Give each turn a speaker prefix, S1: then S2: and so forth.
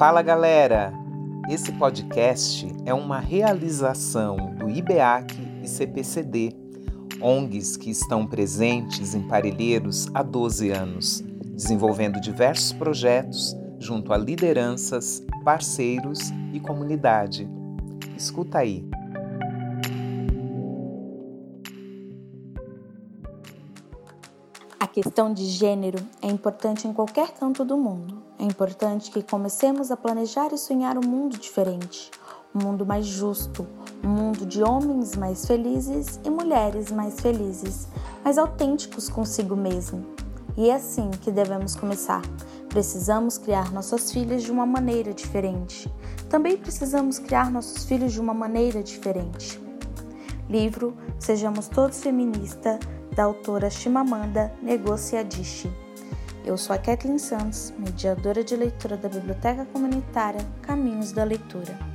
S1: Fala galera! Esse podcast é uma realização do IBEAC e CPCD, ONGs que estão presentes em Parelheiros há 12 anos, desenvolvendo diversos projetos junto a lideranças, parceiros e comunidade. Escuta aí.
S2: A questão de gênero é importante em qualquer canto do mundo. É importante que comecemos a planejar e sonhar um mundo diferente, um mundo mais justo, um mundo de homens mais felizes e mulheres mais felizes, mais autênticos consigo mesmo. E é assim que devemos começar. Precisamos criar nossas filhas de uma maneira diferente. Também precisamos criar nossos filhos de uma maneira diferente. Livro Sejamos Todos Feminista, da autora Chimamanda Ngozi Adichie. Eu sou a Kathleen Santos, mediadora de leitura da Biblioteca Comunitária Caminhos da Leitura.